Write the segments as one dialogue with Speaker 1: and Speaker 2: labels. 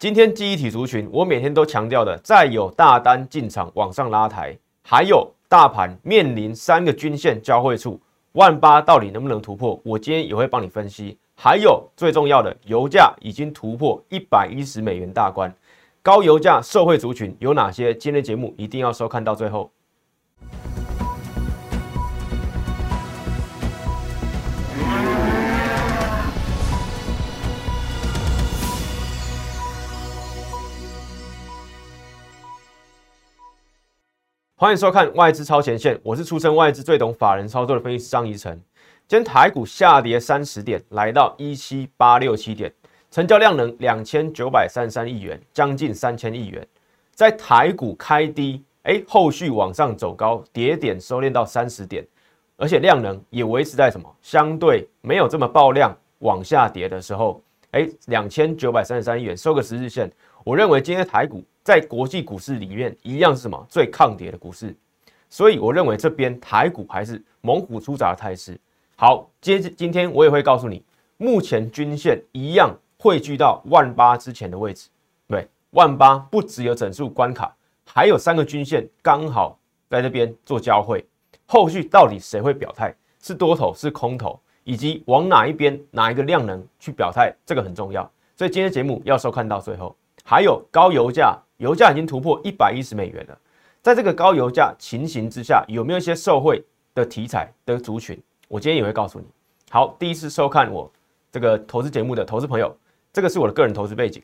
Speaker 1: 今天记忆体族群，我每天都强调的，再有大单进场往上拉抬，还有大盘面临三个均线交汇处，万八到底能不能突破？我今天也会帮你分析。还有最重要的，油价已经突破一百一十美元大关，高油价社会族群有哪些？今天节目一定要收看到最后。欢迎收看外资超前线，我是出身外资最懂法人操作的分析师张怡晨。今天台股下跌三十点，来到一七八六七点，成交量能两千九百三十三亿元，将近三千亿元。在台股开低，哎，后续往上走高，跌点收敛到三十点，而且量能也维持在什么相对没有这么爆量往下跌的时候，哎，两千九百三十三亿元收个十日线，我认为今天台股。在国际股市里面，一样是什么最抗跌的股市，所以我认为这边台股还是猛虎出闸的态势。好，接着今天我也会告诉你，目前均线一样汇聚到万八之前的位置。对，万八不只有整数关卡，还有三个均线刚好在这边做交汇。后续到底谁会表态，是多头是空头，以及往哪一边哪一个量能去表态，这个很重要。所以今天节目要收看到最后。还有高油价。油价已经突破一百一十美元了，在这个高油价情形之下，有没有一些受惠的题材的族群？我今天也会告诉你。好，第一次收看我这个投资节目的投资朋友，这个是我的个人投资背景，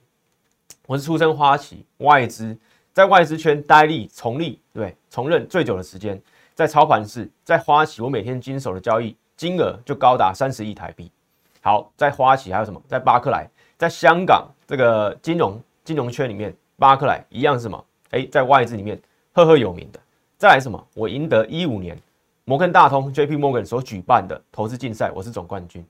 Speaker 1: 我是出身花旗外资，在外资圈待立从立对从任最久的时间，在操盘室，在花旗，我每天经手的交易金额就高达三十亿台币。好，在花旗还有什么？在巴克莱，在香港这个金融金融圈里面。巴克莱一样是什么？哎，在外资里面赫赫有名的。再来什么？我赢得一五年摩根大通 J P Morgan 所举办的投资竞赛，我是总冠军。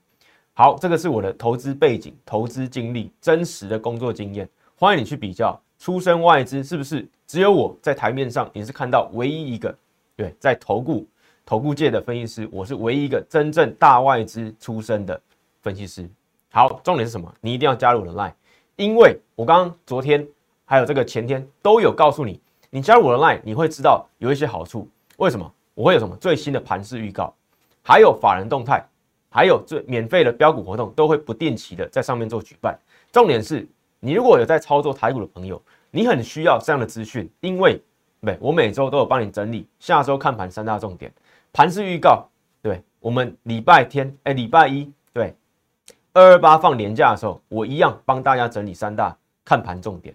Speaker 1: 好，这个是我的投资背景、投资经历、真实的工作经验。欢迎你去比较，出身外资是不是只有我在台面上你是看到唯一一个？对，在投顾投顾界的分析师，我是唯一一个真正大外资出身的分析师。好，重点是什么？你一定要加入我的 Line，因为我刚刚昨天。还有这个前天都有告诉你，你加入我的 line，你会知道有一些好处。为什么？我会有什么最新的盘势预告，还有法人动态，还有最免费的标股活动，都会不定期的在上面做举办。重点是你如果有在操作台股的朋友，你很需要这样的资讯，因为对，我每周都有帮你整理下周看盘三大重点，盘势预告。对，我们礼拜天，哎，礼拜一，对，二二八放年假的时候，我一样帮大家整理三大看盘重点。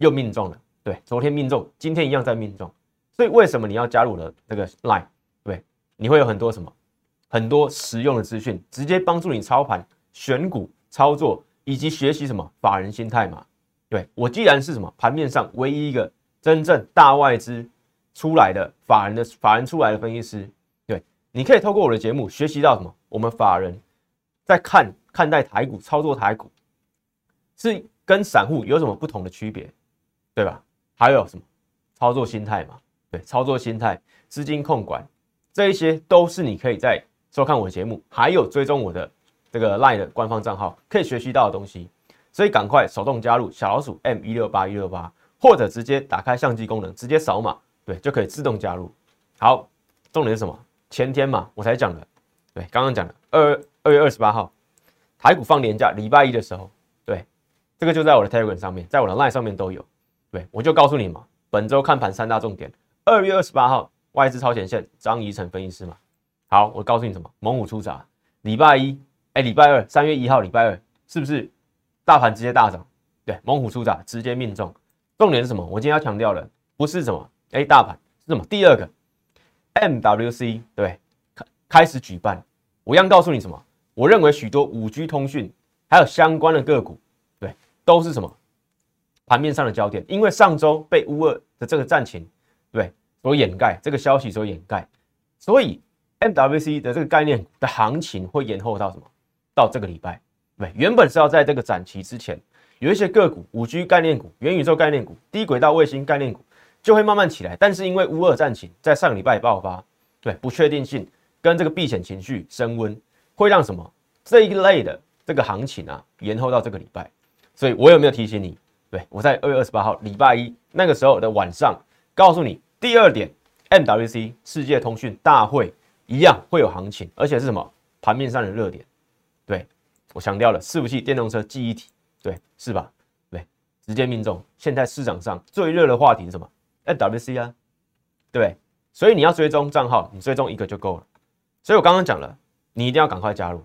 Speaker 1: 又命中了，对，昨天命中，今天一样在命中，所以为什么你要加入了这个 line？对，你会有很多什么，很多实用的资讯，直接帮助你操盘、选股、操作以及学习什么法人心态嘛？对我既然是什么盘面上唯一一个真正大外资出来的法人的法人出来的分析师，对，你可以透过我的节目学习到什么？我们法人在看看待台股、操作台股，是跟散户有什么不同的区别？对吧？还有什么操作心态嘛？对，操作心态、资金控管，这一些都是你可以在收看我的节目，还有追踪我的这个 LINE 的官方账号，可以学习到的东西。所以赶快手动加入小老鼠 M 一六八一六八，或者直接打开相机功能，直接扫码，对，就可以自动加入。好，重点是什么？前天嘛，我才讲的，对，刚刚讲的二二月二十八号，台股放年假，礼拜一的时候，对，这个就在我的 Telegram 上面，在我的 LINE 上面都有。对，我就告诉你嘛，本周看盘三大重点。二月二十八号，外资超前线，张怡晨分析师嘛。好，我告诉你什么？猛虎出闸。礼拜一，哎，礼拜二，三月一号，礼拜二，是不是大盘直接大涨？对，猛虎出闸，直接命中。重点是什么？我今天要强调的不是什么，哎，大盘是什么？第二个，MWC 对，开开始举办。我要告诉你什么？我认为许多五 G 通讯还有相关的个股，对，都是什么？盘面上的焦点，因为上周被乌二的这个战情，对，所掩盖这个消息所掩盖，所以 MWC 的这个概念的行情会延后到什么？到这个礼拜，对，原本是要在这个展期之前，有一些个股，五 G 概念股、元宇宙概念股、低轨道卫星概念股就会慢慢起来，但是因为乌二战情在上礼拜爆发，对，不确定性跟这个避险情绪升温，会让什么？这一类的这个行情啊延后到这个礼拜，所以我有没有提醒你？对我在二月二十八号礼拜一那个时候的晚上告诉你，第二点，MWC 世界通讯大会一样会有行情，而且是什么盘面上的热点。对我强调了，伺服器电动车记忆体，对是吧？对，直接命中。现在市场上最热的话题是什么？MWC 啊，对，所以你要追踪账号，你追踪一个就够了。所以我刚刚讲了，你一定要赶快加入，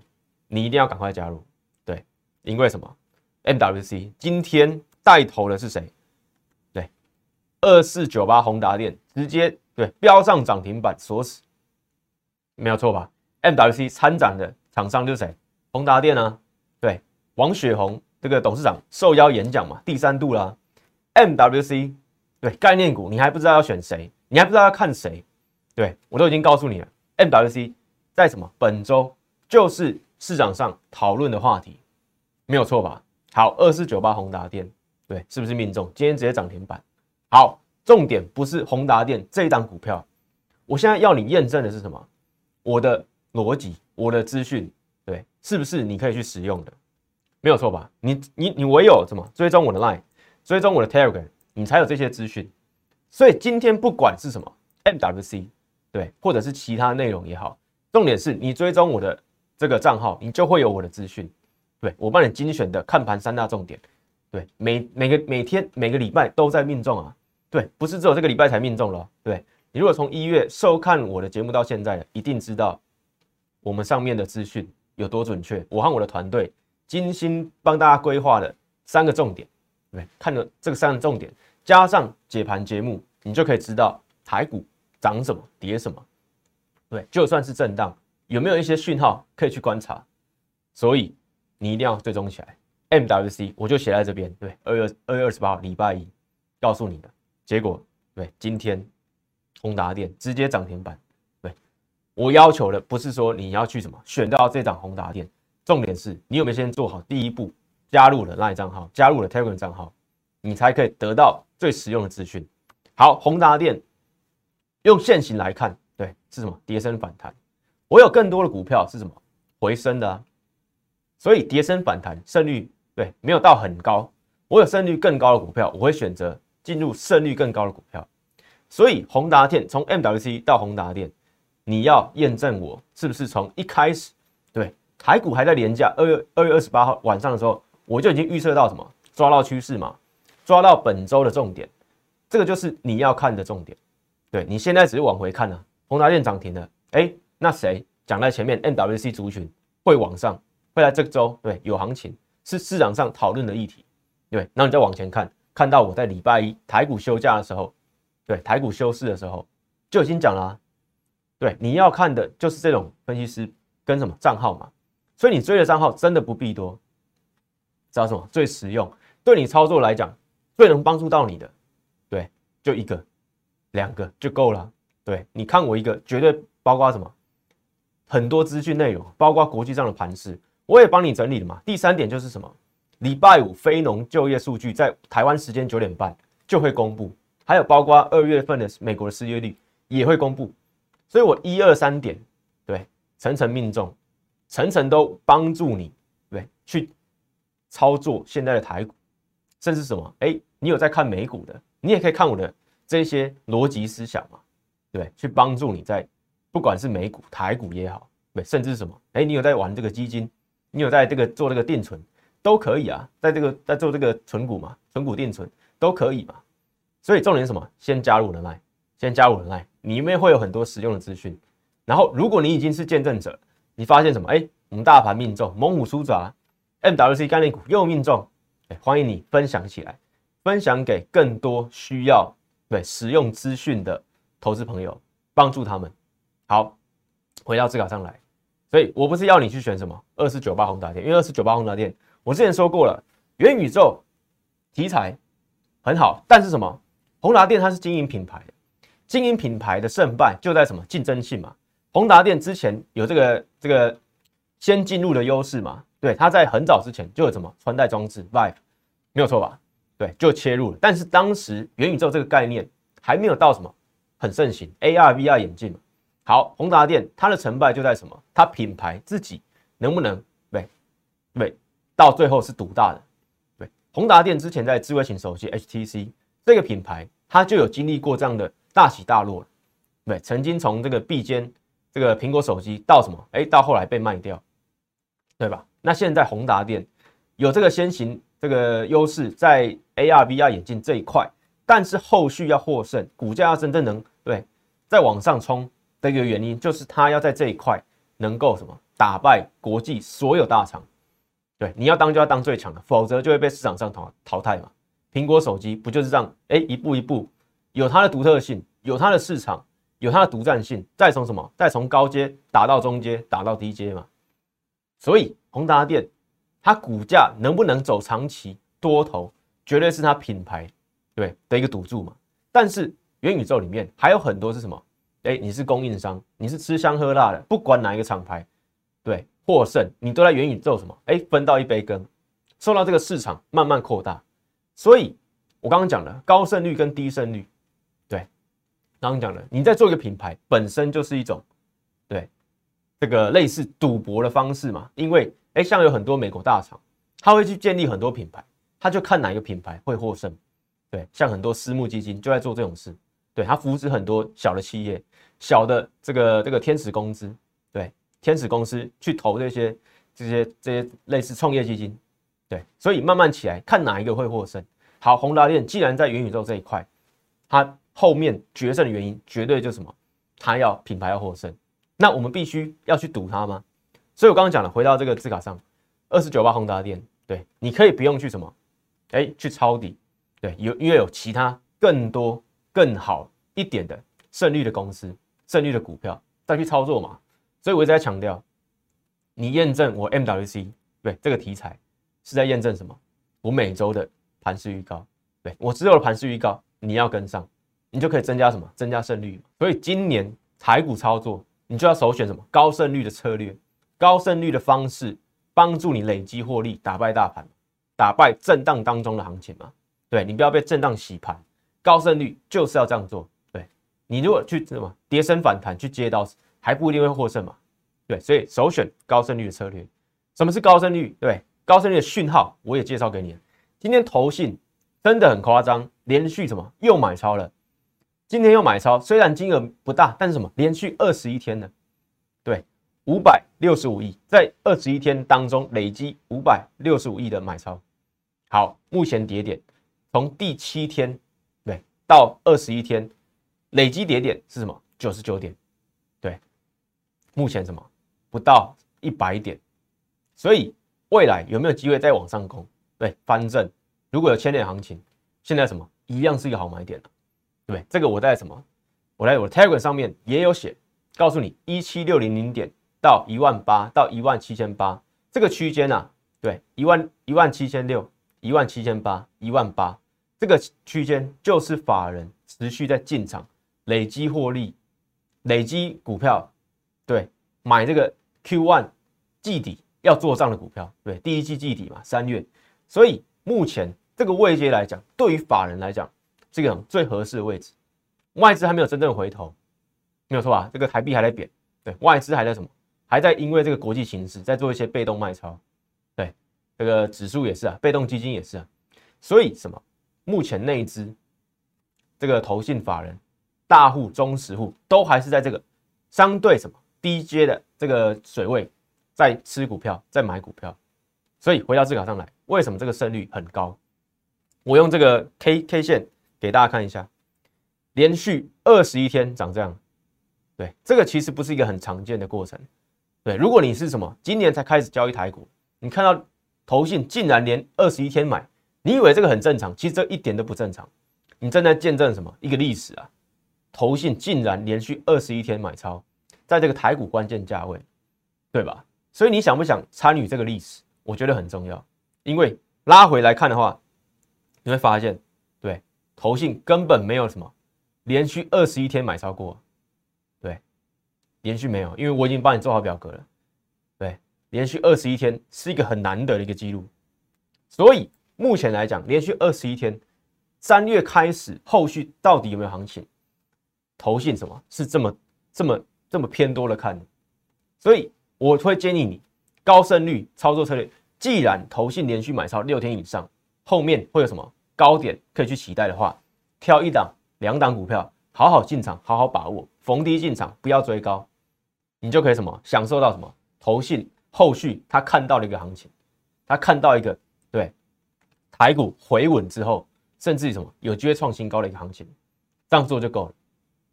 Speaker 1: 你一定要赶快加入。对，因为什么？MWC 今天带头的是谁？对，二四九八宏达电直接对标上涨停板锁死，没有错吧？MWC 参展的厂商就是谁？宏达电啊，对，王雪红这个董事长受邀演讲嘛，第三度啦。MWC 对概念股，你还不知道要选谁？你还不知道要看谁？对我都已经告诉你了，MWC。在什么？本周就是市场上讨论的话题，没有错吧？好，二四九八宏达电，对，是不是命中？今天直接涨停板。好，重点不是宏达电这一档股票，我现在要你验证的是什么？我的逻辑，我的资讯，对，是不是你可以去使用的？没有错吧？你你你唯有什么？追踪我的 Line，追踪我的 Telegram，你才有这些资讯。所以今天不管是什么 MWC，对，或者是其他内容也好。重点是你追踪我的这个账号，你就会有我的资讯。对我帮你精选的看盘三大重点，对每每个每天每个礼拜都在命中啊。对，不是只有这个礼拜才命中了。对你如果从一月收看我的节目到现在，一定知道我们上面的资讯有多准确。我和我的团队精心帮大家规划的三个重点，对，看了这个三个重点，加上解盘节目，你就可以知道台股涨什么，跌什么。对，就算是震荡，有没有一些讯号可以去观察？所以你一定要追踪起来。MWC 我就写在这边。对，二月二月二十八号礼拜一告诉你的结果。对，今天宏达电直接涨停板。对我要求的不是说你要去什么选到这档宏达电，重点是你有没有先做好第一步，加入了那一账号，加入了 Telegram 账号，你才可以得到最实用的资讯。好，宏达电用现行来看。对，是什么？跌升反弹。我有更多的股票是什么？回升的啊。所以跌升反弹胜率对没有到很高。我有胜率更高的股票，我会选择进入胜率更高的股票。所以宏达电从 MWC 到宏达电，你要验证我是不是从一开始对台股还在廉价二月二月二十八号晚上的时候，我就已经预测到什么？抓到趋势嘛，抓到本周的重点，这个就是你要看的重点。对你现在只是往回看呢。宏达电涨停了，哎，那谁讲在前面？NWC 族群会往上，会在这周对有行情，是市场上讨论的议题，对。那你再往前看，看到我在礼拜一台股休假的时候，对台股休市的时候就已经讲了，对，你要看的就是这种分析师跟什么账号嘛，所以你追的账号真的不必多，知道什么最实用，对你操作来讲最能帮助到你的，对，就一个、两个就够了。对，你看我一个绝对包括什么，很多资讯内容，包括国际上的盘势，我也帮你整理了嘛。第三点就是什么，礼拜五非农就业数据在台湾时间九点半就会公布，还有包括二月份的美国的失业率也会公布，所以我一二三点对层层命中，层层都帮助你对去操作现在的台股，甚至什么？哎，你有在看美股的，你也可以看我的这些逻辑思想嘛。对，去帮助你在不管是美股、台股也好，对，甚至什么，哎，你有在玩这个基金，你有在这个做这个定存，都可以啊，在这个在做这个存股嘛，存股定存都可以嘛。所以重点是什么？先加入人脉，先加入人脉，里面会有很多实用的资讯。然后，如果你已经是见证者，你发现什么？哎，我们大盘命中，猛虎出闸，MWC 概念股又命中，哎，欢迎你分享起来，分享给更多需要对实用资讯的。投资朋友，帮助他们。好，回到自稿上来。所以我不是要你去选什么二四九八宏达电，因为二四九八宏达电，我之前说过了，元宇宙题材很好，但是什么宏达电它是经营品牌，经营品牌的胜败就在什么竞争性嘛。宏达电之前有这个这个先进入的优势嘛，对，它在很早之前就有什么穿戴装置 Vive，没有错吧？对，就切入了。但是当时元宇宙这个概念还没有到什么。很盛行 AR VR 眼镜嘛，好，宏达电它的成败就在什么？它品牌自己能不能对对，到最后是独大的，对，宏达电之前在智慧型手机 HTC 这个品牌，它就有经历过这样的大起大落对，曾经从这个臂尖这个苹果手机到什么，哎，到后来被卖掉，对吧？那现在宏达电有这个先行这个优势在 AR VR 眼镜这一块，但是后续要获胜，股价要真正能对再往上冲的一个原因，就是它要在这一块能够什么打败国际所有大厂。对，你要当就要当最强的，否则就会被市场上淘淘汰嘛。苹果手机不就是这样？哎，一步一步有它的独特性，有它的市场，有它的独占性，再从什么？再从高阶打到中阶，打到低阶嘛。所以宏达电它股价能不能走长期多头，绝对是它品牌对的一个赌注嘛。但是元宇宙里面还有很多是什么？哎，你是供应商，你是吃香喝辣的，不管哪一个厂牌，对。获胜，你都在元宇宙什么？哎，分到一杯羹，受到这个市场慢慢扩大。所以，我刚刚讲了高胜率跟低胜率，对，刚刚讲了，你在做一个品牌本身就是一种，对，这个类似赌博的方式嘛。因为，哎，像有很多美国大厂，他会去建立很多品牌，他就看哪一个品牌会获胜。对，像很多私募基金就在做这种事，对他扶持很多小的企业，小的这个这个天使公司。对天使公司去投这些、这些、这些类似创业基金，对，所以慢慢起来，看哪一个会获胜。好，宏达电既然在元宇宙这一块，它后面决胜的原因绝对就是什么？它要品牌要获胜，那我们必须要去赌它吗？所以我刚刚讲了，回到这个字卡上，二十九八宏达电，对，你可以不用去什么，哎，去抄底，对，有因为有其他更多更好一点的胜率的公司、胜率的股票再去操作嘛。所以我一直在强调，你验证我 MWC 对这个题材是在验证什么？我每周的盘势预告，对我只有了盘势预告，你要跟上，你就可以增加什么？增加胜率。所以今年台股操作，你就要首选什么？高胜率的策略，高胜率的方式，帮助你累积获利，打败大盘，打败震荡当中的行情嘛？对你不要被震荡洗盘，高胜率就是要这样做。你如果去什么跌升反弹去接到。还不一定会获胜嘛？对，所以首选高胜率的策略。什么是高胜率？对，高胜率的讯号我也介绍给你。今天投信真的很夸张，连续什么又买超了？今天又买超，虽然金额不大，但是什么连续二十一天呢？对，五百六十五亿，在二十一天当中累积五百六十五亿的买超。好，目前跌点从第七天对到二十一天累积跌点是什么？九十九点。对目前什么不到一百点，所以未来有没有机会再往上攻？对，翻正如果有千点行情，现在什么一样是一个好买点了，对不对？这个我在什么？我在我的 Telegram 上面也有写，告诉你一七六零零点到一万八到一万七千八这个区间啊，对，一万一万七千六一万七千八一万八这个区间就是法人持续在进场累积获利，累积股票。对，买这个 Q one 季底要做账的股票，对，第一季季底嘛，三月，所以目前这个位阶来讲，对于法人来讲，这个最合适的位置，外资还没有真正回头，没有错吧？这个台币还在贬，对，外资还在什么？还在因为这个国际形势在做一些被动卖超，对，这个指数也是啊，被动基金也是啊，所以什么？目前内资这个投信法人、大户、中实户都还是在这个相对什么？低阶的这个水位，在吃股票，在买股票，所以回到字卡上来，为什么这个胜率很高？我用这个 K K 线给大家看一下，连续二十一天涨这样，对，这个其实不是一个很常见的过程。对，如果你是什么今年才开始交易台股，你看到投信竟然连二十一天买，你以为这个很正常？其实这一点都不正常。你正在见证什么？一个历史啊，投信竟然连续二十一天买超。在这个台股关键价位，对吧？所以你想不想参与这个历史？我觉得很重要，因为拉回来看的话，你会发现，对，投信根本没有什么连续二十一天买超过，对，连续没有，因为我已经帮你做好表格了，对，连续二十一天是一个很难得的一个记录，所以目前来讲，连续二十一天，三月开始，后续到底有没有行情？投信什么是这么这么？这么偏多的看，所以我会建议你高胜率操作策略。既然投信连续买超六天以上，后面会有什么高点可以去期待的话，挑一档、两档股票，好好进场，好好把握，逢低进场，不要追高，你就可以什么享受到什么投信后续他看到了一个行情，他看到一个对台股回稳之后，甚至于什么有机会创新高的一个行情，这样做就够了，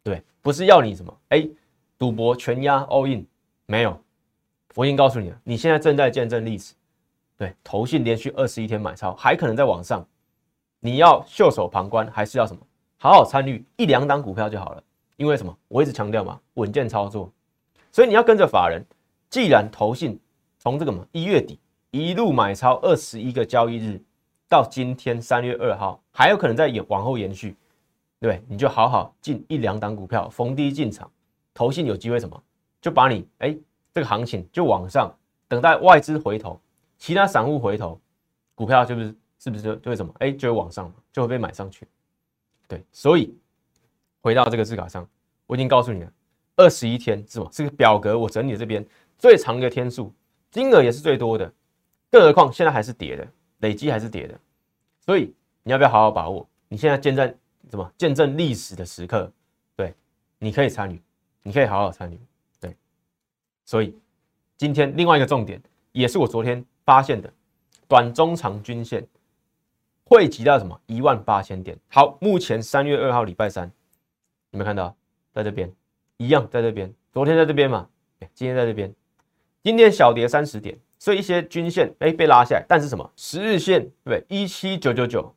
Speaker 1: 对，不是要你什么哎赌博全压 all in 没有，我已经告诉你了，你现在正在见证历史。对，投信连续二十一天买超，还可能在往上。你要袖手旁观，还是要什么？好好参与一两档股票就好了。因为什么？我一直强调嘛，稳健操作。所以你要跟着法人。既然投信从这个嘛一月底一路买超二十一个交易日，到今天三月二号，还有可能在延往后延续，对，你就好好进一两档股票，逢低进场。投信有机会什么？就把你哎这个行情就往上，等待外资回头。其他散户回头，股票就是是不是就就会什么？哎，就会往上，就会被买上去。对，所以回到这个字卡上，我已经告诉你了，二十一天是吗？这个表格我整理这边最长的天数，金额也是最多的，更何况现在还是跌的，累积还是跌的。所以你要不要好好把握？你现在见证什么？见证历史的时刻。对，你可以参与，你可以好好参与。对，所以今天另外一个重点，也是我昨天。发现的短中长均线汇集到什么一万八千点？好，目前三月二号礼拜三，有没有看到在这边一样在这边？昨天在这边嘛，今天在这边，今天小跌三十点，所以一些均线哎被拉下来，但是什么十日线对不对？一七九九九，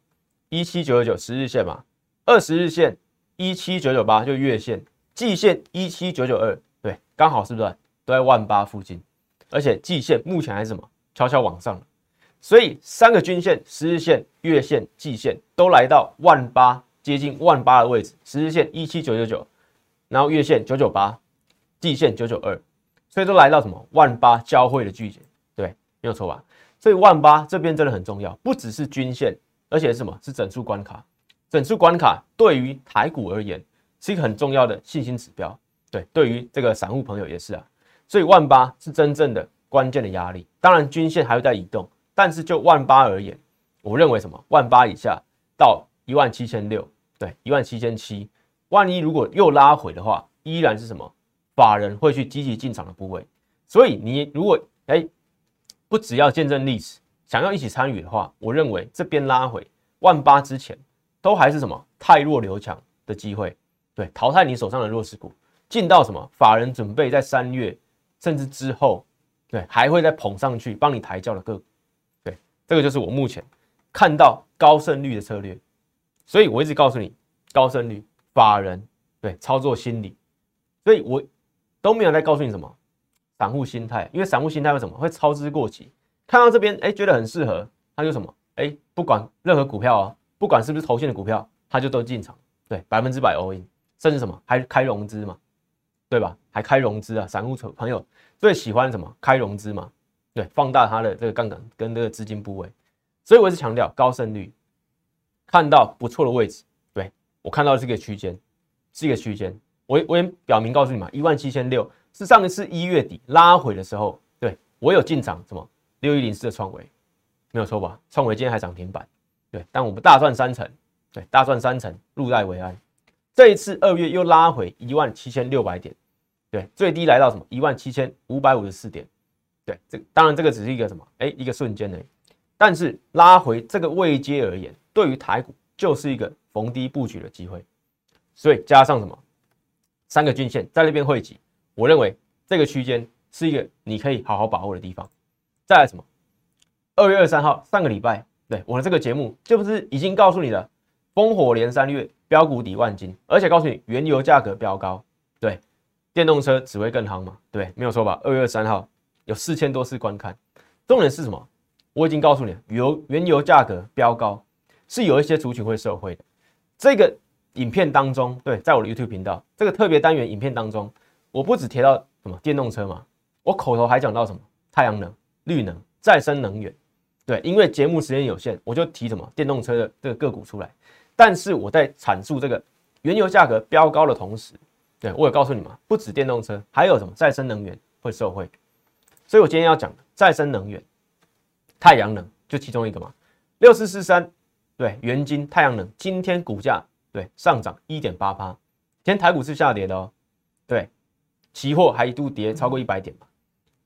Speaker 1: 一七九九九十日线嘛，二十日线一七九九八就月线，季线一七九九二，对，刚好是不是都在万八附近？而且季线目前还是什么？悄悄往上，所以三个均线、十日线、月线、季线都来到万八，接近万八的位置。十日线一七九九九，然后月线九九八，季线九九二，所以都来到什么万八交汇的距点，对，没有错吧？所以万八这边真的很重要，不只是均线，而且是什么？是整数关卡。整数关卡对于台股而言是一个很重要的信心指标，对，对于这个散户朋友也是啊。所以万八是真正的。关键的压力，当然均线还会在移动，但是就万八而言，我认为什么万八以下到一万七千六，对，一万七千七，万一如果又拉回的话，依然是什么法人会去积极进场的部位。所以你如果哎不只要见证历史，想要一起参与的话，我认为这边拉回万八之前，都还是什么太弱留强的机会，对，淘汰你手上的弱势股，进到什么法人准备在三月甚至之后。对，还会再捧上去，帮你抬轿的个股，对，这个就是我目前看到高胜率的策略，所以我一直告诉你，高胜率法人对操作心理，所以我都没有在告诉你什么散户心态，因为散户心态为什么？会操之过急？看到这边哎觉得很适合，他就什么？哎不管任何股票啊，不管是不是投信的股票，他就都进场，对，百分之百 all in，甚至什么还开融资嘛，对吧？还开融资啊，散户朋友。最喜欢什么？开融资嘛，对，放大它的这个杠杆跟这个资金部位，所以我是强调高胜率，看到不错的位置，对我看到这个区间，是一个区间，我我也表明告诉你嘛，一万七千六是上一次一月底拉回的时候，对我有进场什么？六一零四的创维，没有错吧？创维今天还涨停板，对，但我们大赚三成，对，大赚三成，入袋为安，这一次二月又拉回一万七千六百点。对，最低来到什么一万七千五百五十四点，对，这当然这个只是一个什么，哎，一个瞬间的，但是拉回这个位阶而言，对于台股就是一个逢低布局的机会，所以加上什么三个均线在那边汇集，我认为这个区间是一个你可以好好把握的地方。再来什么？二月二十三号上个礼拜，对我的这个节目就不是已经告诉你了，烽火连三月，标股抵万金，而且告诉你原油价格飙高，对。电动车只会更夯嘛？对，没有错吧？二月三号有四千多次观看，重点是什么？我已经告诉你了，油原油价格飙高，是有一些族群会受惠的。这个影片当中，对，在我的 YouTube 频道这个特别单元影片当中，我不只提到什么电动车嘛，我口头还讲到什么太阳能、绿能、再生能源。对，因为节目时间有限，我就提什么电动车的这个个股出来。但是我在阐述这个原油价格飙高的同时，对，我有告诉你们，不止电动车，还有什么再生能源会受惠，所以我今天要讲再生能源，太阳能就其中一个嘛。六四四三，对，元金太阳能今天股价对上涨一点八八，今天台股是下跌的哦，对，期货还一度跌超过一百点嘛，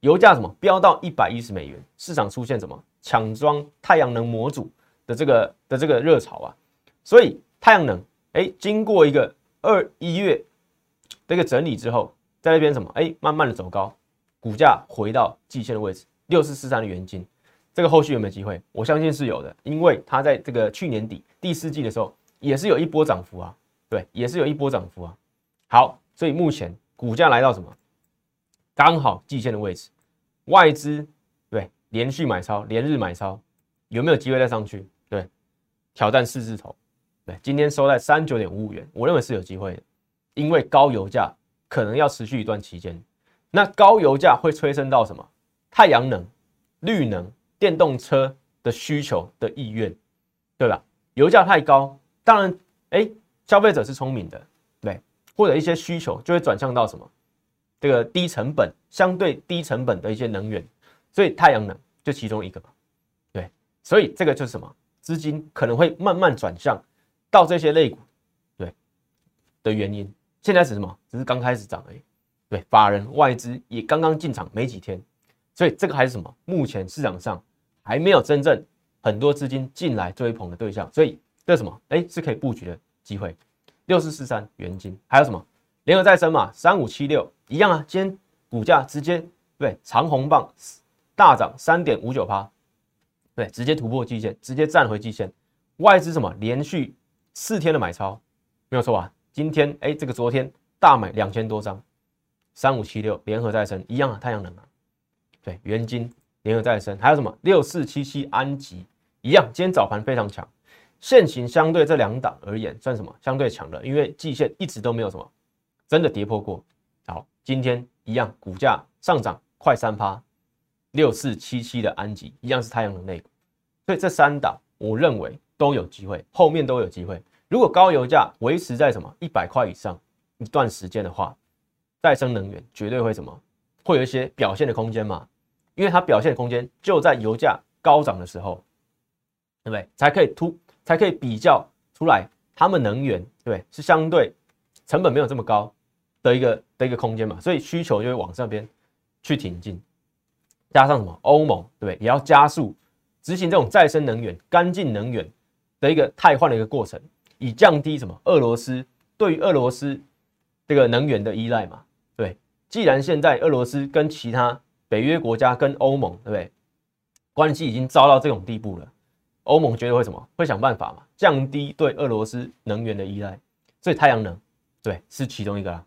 Speaker 1: 油价什么飙到一百一十美元，市场出现什么抢装太阳能模组的这个的这个热潮啊，所以太阳能哎，经过一个二一月这个整理之后，在那边什么哎，慢慢的走高。股价回到季线的位置，六四四三的原金，这个后续有没有机会？我相信是有的，因为它在这个去年底第四季的时候也是有一波涨幅啊，对，也是有一波涨幅啊。好，所以目前股价来到什么？刚好季线的位置，外资对连续买超，连日买超，有没有机会再上去？对，挑战四字头，对，今天收在三九点五五元，我认为是有机会的，因为高油价可能要持续一段期间。那高油价会催生到什么？太阳能、绿能、电动车的需求的意愿，对吧？油价太高，当然，哎，消费者是聪明的，对，或者一些需求就会转向到什么？这个低成本、相对低成本的一些能源，所以太阳能就其中一个，对，所以这个就是什么？资金可能会慢慢转向到这些类股，对的原因。现在是什么？只是刚开始涨而已。对，法人外资也刚刚进场没几天，所以这个还是什么？目前市场上还没有真正很多资金进来追捧的对象，所以这什么？哎，是可以布局的机会。六四四三元金，还有什么？联合再生嘛，三五七六一样啊。今天股价直接对长红棒大涨三点五九趴，对，直接突破季线，直接站回季线。外资什么？连续四天的买超，没有错吧？今天哎，这个昨天大买两千多张。三五七六联合再生一样啊，太阳能啊，对，元金联合再生还有什么六四七七安吉一样，今天早盘非常强，现行相对这两档而言算什么？相对强的，因为季线一直都没有什么真的跌破过。今天一样股价上涨快三趴，六四七七的安吉一样是太阳能类股，所以这三档我认为都有机会，后面都有机会。如果高油价维持在什么一百块以上一段时间的话，再生能源绝对会什么？会有一些表现的空间嘛？因为它表现的空间就在油价高涨的时候，对不对？才可以突，才可以比较出来，他们能源对是相对成本没有这么高的一个的一个空间嘛？所以需求就会往这边去挺进，加上什么？欧盟对不对？也要加速执行这种再生能源、干净能源的一个汰换的一个过程，以降低什么？俄罗斯对于俄罗斯这个能源的依赖嘛？对既然现在俄罗斯跟其他北约国家跟欧盟，对不对？关系已经糟到这种地步了，欧盟觉得会什么？会想办法嘛，降低对俄罗斯能源的依赖。所以太阳能，对，是其中一个啦，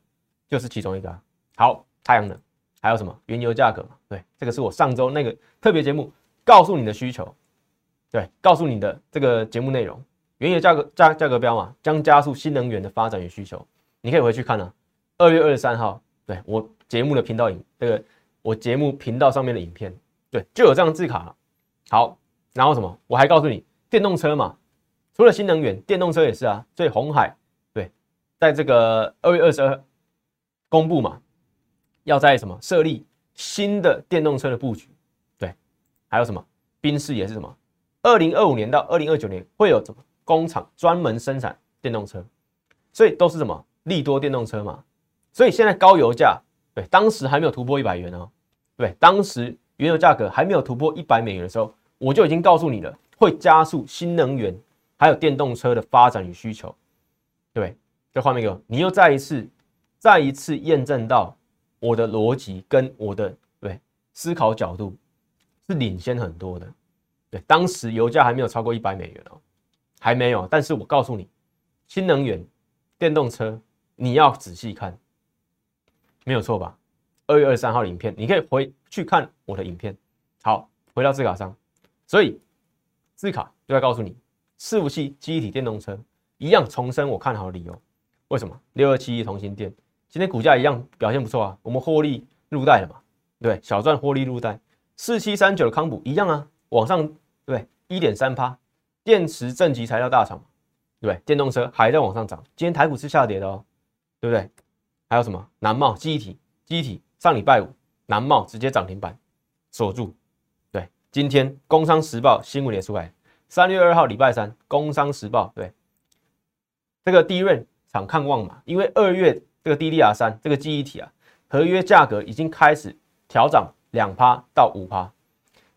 Speaker 1: 就是其中一个。好，太阳能还有什么？原油价格嘛，对，这个是我上周那个特别节目告诉你的需求，对，告诉你的这个节目内容，原油价格价价格标嘛，将加速新能源的发展与需求。你可以回去看啊，二月二十三号。对我节目的频道影，这个我节目频道上面的影片，对，就有这张字卡。好，然后什么？我还告诉你，电动车嘛，除了新能源，电动车也是啊。所以红海，对，在这个二月二十二公布嘛，要在什么设立新的电动车的布局。对，还有什么？宾士也是什么？二零二五年到二零二九年会有什么工厂专门生产电动车？所以都是什么利多电动车嘛。所以现在高油价，对，当时还没有突破一百元哦，对，当时原油价格还没有突破一百美元的时候，我就已经告诉你了，会加速新能源还有电动车的发展与需求，对，这画面给我，你又再一次、再一次验证到我的逻辑跟我的对思考角度是领先很多的，对，当时油价还没有超过一百美元哦，还没有，但是我告诉你，新能源、电动车，你要仔细看。没有错吧？二月二十三号的影片，你可以回去看我的影片。好，回到字卡上，所以字卡就在告诉你，伺服器机体电动车一样重申我看好的理由。为什么？六二七一同心电今天股价一样表现不错啊，我们获利入袋了嘛？对，小赚获利入袋。四七三九的康普一样啊，往上对一点三趴，电池正极材料大厂嘛，对，电动车还在往上涨。今天台股是下跌的哦，对不对？还有什么南茂机体？机体上礼拜五南茂直接涨停板锁住。对，今天工商时报新闻也出来，三月二号礼拜三，《工商时报》对这个低润厂看望嘛，因为二月这个 DDR 三这个记忆体啊，合约价格已经开始调涨两趴到五趴，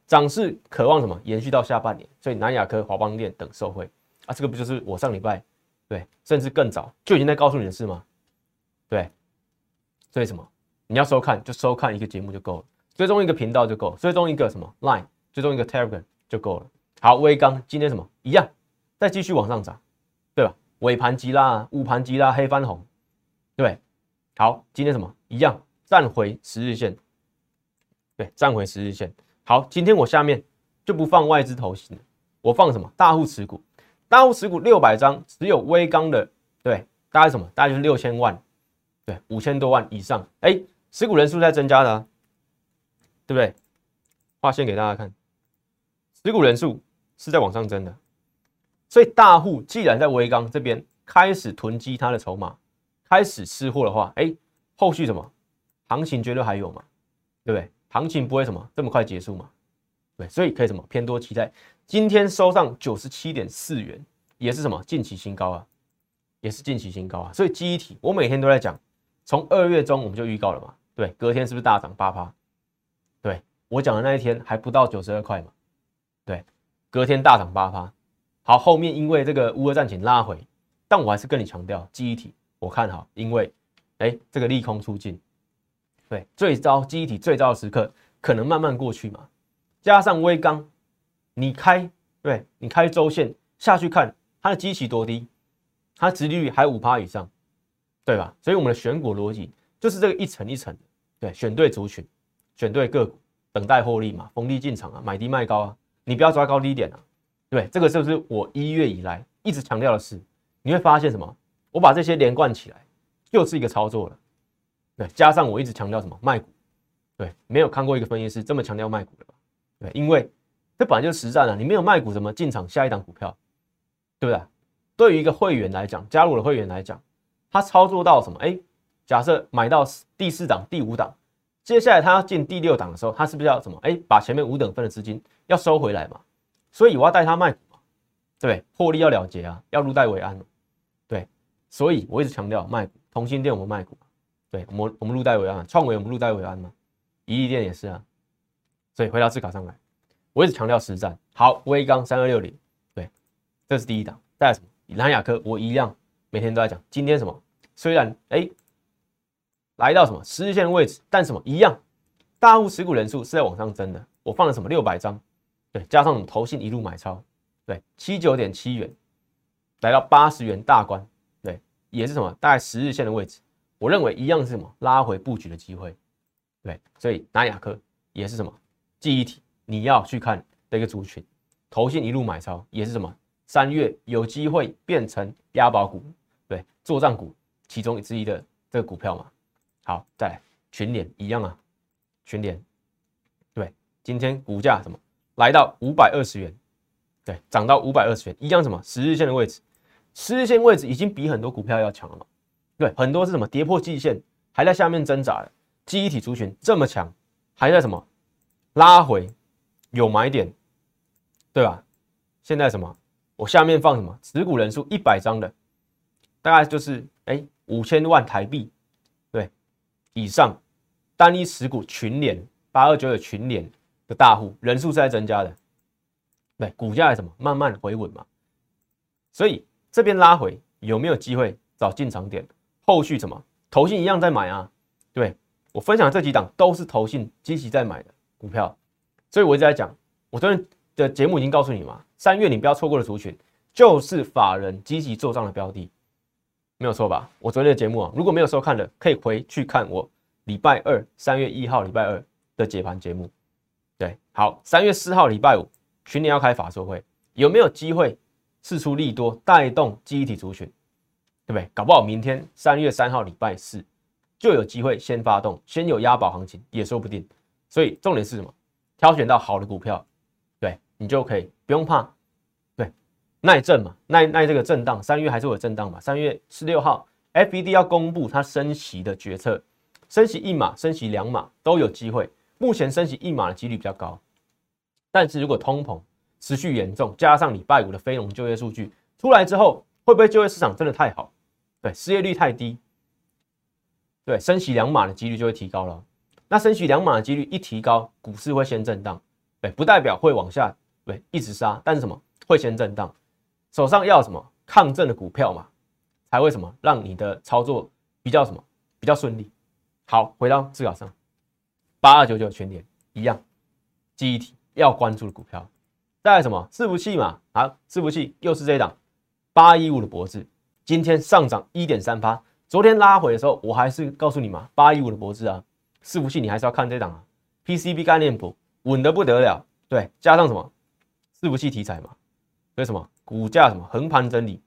Speaker 1: 涨势渴望什么延续到下半年，所以南亚科、华邦电等受惠啊，这个不就是我上礼拜对，甚至更早就已经在告诉你的事吗？对，所以什么？你要收看就收看一个节目就够了，追踪一个频道就够了，追踪一个什么 Line，追踪一个 Telegram 就够了。好，微钢今天什么一样，再继续往上涨，对吧？尾盘急拉，午盘急拉，黑翻红，对。好，今天什么一样，站回十日线，对，站回十日线。好，今天我下面就不放外资投行了，我放什么大户持股，大户持股六百张，只有微钢的，对，大概什么？大概就是六千万，对，五千多万以上，哎。持股人数在增加的，对不对？画线给大家看，持股人数是在往上增的，所以大户既然在微钢这边开始囤积它的筹码，开始吃货的话，哎，后续什么行情绝对还有嘛，对不对？行情不会什么这么快结束嘛，对，所以可以什么偏多期待。今天收上九十七点四元，也是什么近期新高啊，也是近期新高啊。所以记忆体我每天都在讲，从二月中我们就预告了嘛。对，隔天是不是大涨八趴？对我讲的那一天还不到九十二块嘛？对，隔天大涨八趴。好，后面因为这个乌俄战情拉回，但我还是跟你强调，记忆体我看好，因为哎，这个利空出尽，对，最糟记忆体最糟的时刻可能慢慢过去嘛。加上微钢，你开对，你开周线下去看它的基期多低，它的殖利率还五趴以上，对吧？所以我们的选股逻辑就是这个一层一层的。对，选对族群，选对个股，等待获利嘛，逢低进场啊，买低卖高啊，你不要抓高低点啊。对，这个是不是我一月以来一直强调的事？你会发现什么？我把这些连贯起来，就是一个操作了。对，加上我一直强调什么卖股，对，没有看过一个分析师这么强调卖股的吧？对，因为这本来就是实战啊，你没有卖股怎么进场下一档股票？对不对？对于一个会员来讲，加入了会员来讲，他操作到什么？哎。假设买到第四档、第五档，接下来他要进第六档的时候，他是不是要什么？哎，把前面五等分的资金要收回来嘛？所以我要带他卖股嘛，对获利要了结啊，要入袋为安，所以我一直强调卖股，同心店我们卖股，对，我们我们入袋为安，创维我们入袋为安嘛，宜利店也是啊。所以回到字卡上来，我一直强调实战。好，威钢三二六零，对，这是第一档。再来什么？蓝亚科我一样每天都在讲，今天什么？虽然哎。来到什么十日线的位置，但什么一样，大户持股人数是在往上增的。我放了什么六百张，对，加上我们投信一路买超，对，七九点七元，来到八十元大关，也是什么大概十日线的位置。我认为一样是什么拉回布局的机会，对，所以南亚科也是什么记忆体，你要去看的一个族群，投信一路买超也是什么三月有机会变成押宝股，对，作战股其中之一的这个股票嘛。好，再来群联一样啊，群联，对，今天股价什么来到五百二十元，对，涨到五百二十元，一样什么十日线的位置，十日线位置已经比很多股票要强了，对，很多是什么跌破季线，还在下面挣扎的，记忆体族群这么强，还在什么拉回有买点，对吧？现在什么，我下面放什么持股人数一百张的，大概就是哎五千万台币。对以上单一持股群联八二九的群联的大户人数是在增加的，对，股价什么慢慢回稳嘛，所以这边拉回有没有机会找进场点？后续什么投信一样在买啊？对我分享这几档都是投信积极在买的股票，所以我一直在讲，我昨天的节目已经告诉你嘛，三月你不要错过的族群就是法人积极做账的标的。没有错吧？我昨天的节目啊，如果没有收看的，可以回去看我礼拜二三月一号礼拜二的解盘节目。对，好，三月四号礼拜五群年要开法说会，有没有机会试出利多带动记忆体族群？对不对？搞不好明天三月三号礼拜四就有机会先发动，先有押宝行情也说不定。所以重点是什么？挑选到好的股票，对你就可以不用怕。对耐震嘛，耐耐这个震荡，三月还是有震荡嘛。三月十六号，FED 要公布它升息的决策，升息一码、升息两码都有机会。目前升息一码的几率比较高，但是如果通膨持续严重，加上礼拜五的非农就业数据出来之后，会不会就业市场真的太好？对，失业率太低，对，升息两码的几率就会提高了。那升息两码的几率一提高，股市会先震荡，对，不代表会往下，对，一直杀，但是什么会先震荡？手上要什么抗震的股票嘛，才会什么让你的操作比较什么比较顺利。好，回到字稿上，八二九九全年一样，记忆体要关注的股票。带来什么？伺服器嘛？好，伺服器又是这一档。八一五的脖子，今天上涨一点三八，昨天拉回的时候，我还是告诉你嘛，八一五的脖子啊，伺服器你还是要看这档啊，PCB 概念股稳得不得了，对，加上什么？伺服器题材嘛，所以什么？股价什么横盘整理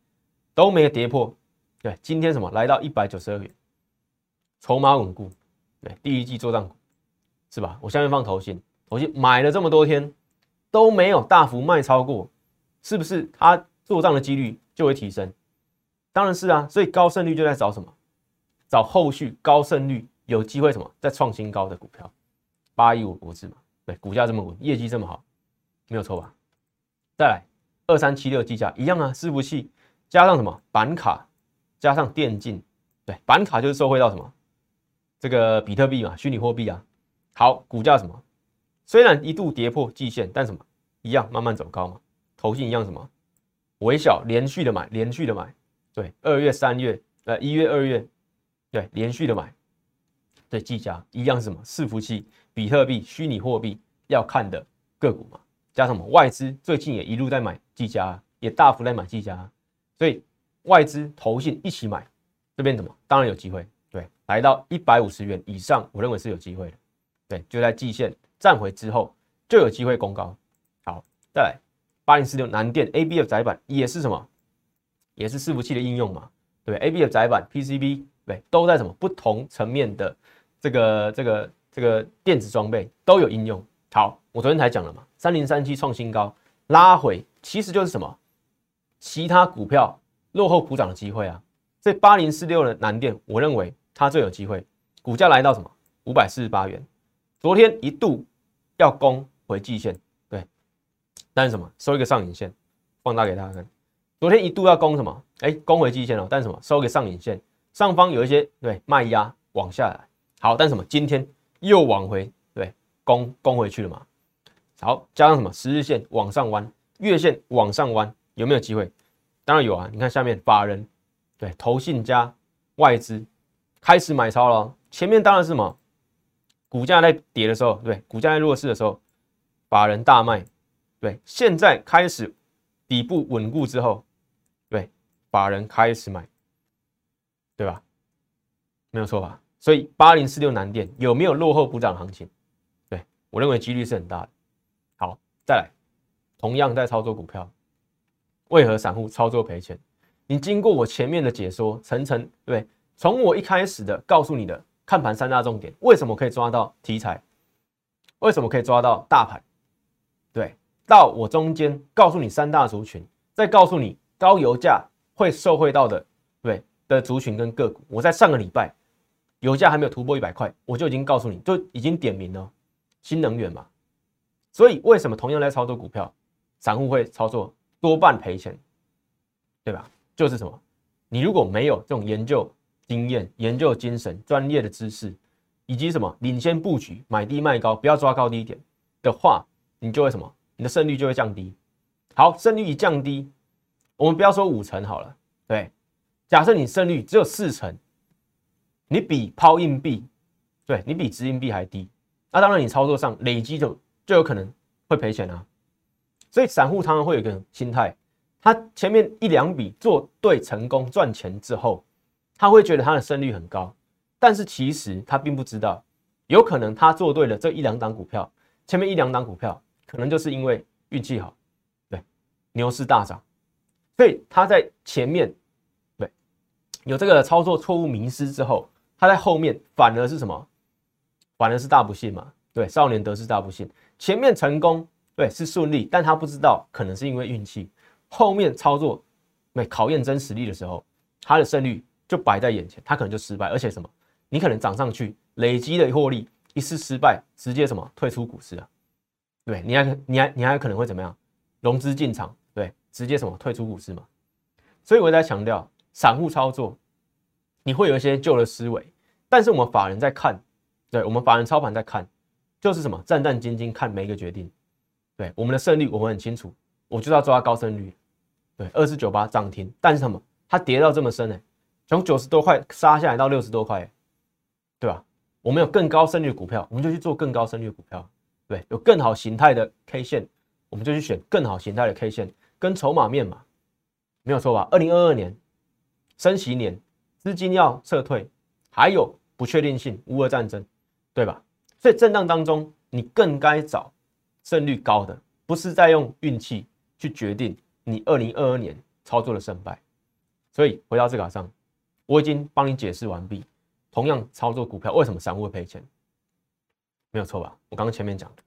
Speaker 1: 都没有跌破，对，今天什么？来到一百九十二元，筹码稳固，对，第一季做账股是吧？我下面放头信，头信买了这么多天。都没有大幅卖超过，是不是它做账的几率就会提升？当然是啊，所以高胜率就在找什么？找后续高胜率有机会什么再创新高的股票，八一五国字嘛，对，股价这么稳，业绩这么好，没有错吧？再来二三七六计价一样啊，伺服器加上什么板卡，加上电竞，对，板卡就是受惠到什么？这个比特币嘛，虚拟货币啊，好，股价什么？虽然一度跌破季线，但什么？一样慢慢走高嘛？头信一样什么？微小连续的买，连续的买，对，二月、三月，呃，一月、二月，对，连续的买，对，计价一样什么？伺服器、比特币、虚拟货币要看的个股嘛？加上什么？外资最近也一路在买计价，也大幅在买计价，所以外资、投信一起买，这边怎么？当然有机会，对，来到一百五十元以上，我认为是有机会的，对，就在季线。站回之后就有机会攻高。好，再来八零四六南电 A B F 窄板也是什么？也是伺服器的应用嘛？对，A B F 窄板 P C B 对，都在什么不同层面的这个这个这个电子装备都有应用。好，我昨天才讲了嘛，三零三七创新高拉回，其实就是什么？其他股票落后补涨的机会啊。这八零四六的南电，我认为它最有机会，股价来到什么？五百四十八元，昨天一度。要攻回季线，对，但是什么收一个上影线，放大给大家看。昨天一度要攻什么？哎，攻回季线了，但是什么收一个上影线，上方有一些对卖压往下来。好，但是什么今天又往回对攻攻回去了嘛？好，加上什么十日线往上弯，月线往上弯，有没有机会？当然有啊！你看下面法人对投信加外资开始买超了，前面当然是什么？股价在跌的时候，对，股价在弱势的时候，法人大卖，对，现在开始底部稳固之后，对，法人开始买，对吧？没有错吧？所以八零四六南电有没有落后补涨行情？对我认为几率是很大的。好，再来，同样在操作股票，为何散户操作赔钱？你经过我前面的解说，层层对，从我一开始的告诉你的。看盘三大重点，为什么可以抓到题材？为什么可以抓到大盘？对，到我中间告诉你三大族群，再告诉你高油价会受惠到的，对的族群跟个股。我在上个礼拜，油价还没有突破一百块，我就已经告诉你，就已经点名了新能源嘛。所以为什么同样在操作股票，散户会操作多半赔钱，对吧？就是什么？你如果没有这种研究。经验、研究精神、专业的知识，以及什么领先布局、买低卖高，不要抓高低点的话，你就会什么？你的胜率就会降低。好，胜率一降低，我们不要说五成好了，对，假设你胜率只有四成，你比抛硬币，对你比掷硬币还低，那当然你操作上累积就就有可能会赔钱啊。所以散户常常会有一个心态，他前面一两笔做对成功赚钱之后。他会觉得他的胜率很高，但是其实他并不知道，有可能他做对了这一两档股票，前面一两档股票可能就是因为运气好，对，牛市大涨，所以他在前面对有这个操作错误迷失之后，他在后面反而是什么？反而是大不幸嘛？对，少年得志大不幸，前面成功对是顺利，但他不知道可能是因为运气，后面操作对考验真实力的时候，他的胜率。就摆在眼前，他可能就失败，而且什么？你可能涨上去累积的获利，一次失败，直接什么退出股市啊？对，你还你还你还可能会怎么样？融资进场，对，直接什么退出股市嘛。所以我在强调，散户操作你会有一些旧的思维，但是我们法人在看，对我们法人操盘在看，就是什么战战兢兢看每一个决定。对我们的胜率，我们很清楚，我就要抓高胜率。对，二四九八涨停，但是什么？它跌到这么深呢？从九十多块杀下来到六十多块，对吧？我们有更高胜率的股票，我们就去做更高胜率的股票。对，有更好形态的 K 线，我们就去选更好形态的 K 线跟筹码面嘛，没有错吧？二零二二年升息年，资金要撤退，还有不确定性，乌俄战争，对吧？所以震荡当中，你更该找胜率高的，不是在用运气去决定你二零二二年操作的胜败。所以回到这个上，我已经帮你解释完毕。同样操作股票，为什么散户会赔钱？没有错吧？我刚刚前面讲的，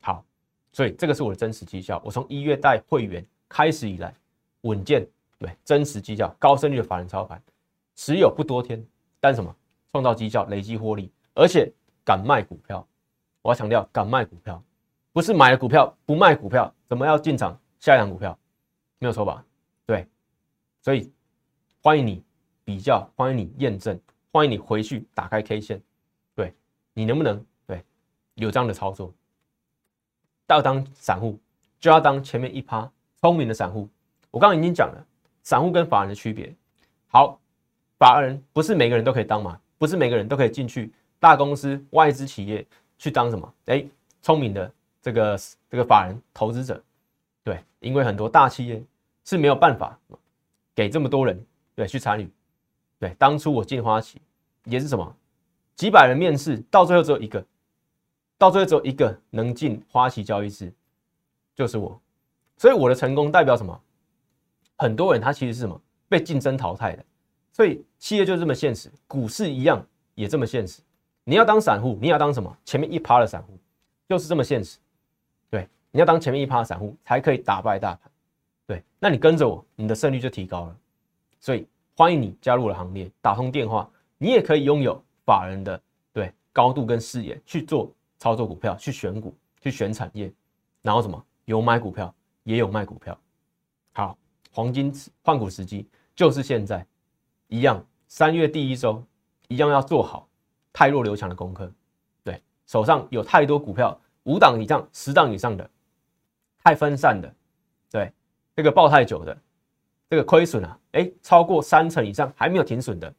Speaker 1: 好，所以这个是我的真实绩效。我从一月带会员开始以来，稳健对真实绩效、高胜率的法人操盘，持有不多天，但什么创造绩效、累积获利，而且敢卖股票。我要强调，敢卖股票，不是买了股票不卖股票，怎么要进场下一档股票？没有错吧？对，所以欢迎你比较，欢迎你验证，欢迎你回去打开 K 线，对你能不能对？有这样的操作，要当散户就要当前面一趴聪明的散户。我刚刚已经讲了，散户跟法人的区别。好，法人不是每个人都可以当嘛，不是每个人都可以进去大公司、外资企业去当什么？哎，聪明的这个这个法人投资者，对，因为很多大企业是没有办法给这么多人对去参与。对，当初我进花旗也是什么，几百人面试，到最后只有一个。到最后只有一个能进花旗交易室，就是我，所以我的成功代表什么？很多人他其实是什么被竞争淘汰的，所以企业就这么现实，股市一样也这么现实。你要当散户，你要当什么？前面一趴的散户，就是这么现实。对，你要当前面一趴的散户，才可以打败大盘。对，那你跟着我，你的胜率就提高了。所以欢迎你加入我的行列，打通电话，你也可以拥有法人的对高度跟视野去做。操作股票去选股，去选产业，然后什么有买股票，也有卖股票。好，黄金换股时机就是现在，一样三月第一周，一样要做好太弱留强的功课。对，手上有太多股票，五档以上、十档以上的，太分散的，对，这个抱太久的，这个亏损啊，哎，超过三成以上还没有停损的，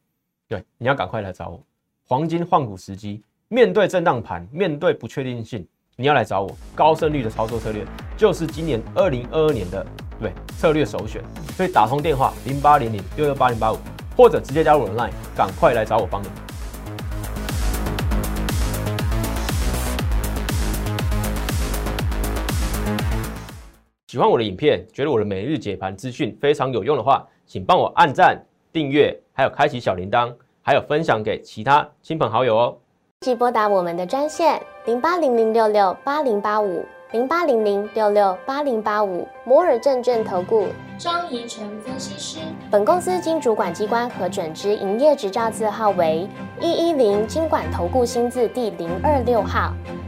Speaker 1: 对，你要赶快来找我，黄金换股时机。面对震荡盘，面对不确定性，你要来找我。高胜率的操作策略，就是今年二零二二年的对策略首选。所以打通电话零八零零六六八零八五，或者直接加入我的 Line，赶快来找我帮你。喜欢我的影片，觉得我的每日解盘资讯非常有用的话，请帮我按赞、订阅，还有开启小铃铛，还有分享给其他亲朋好友哦。
Speaker 2: 即拨打我们的专线零八零零六六八零八五零八零零六六八零八五摩尔证券投顾张怡晨分析师。本公司经主管机关核准之营业执照字号为一一零金管投顾新字第零二六号。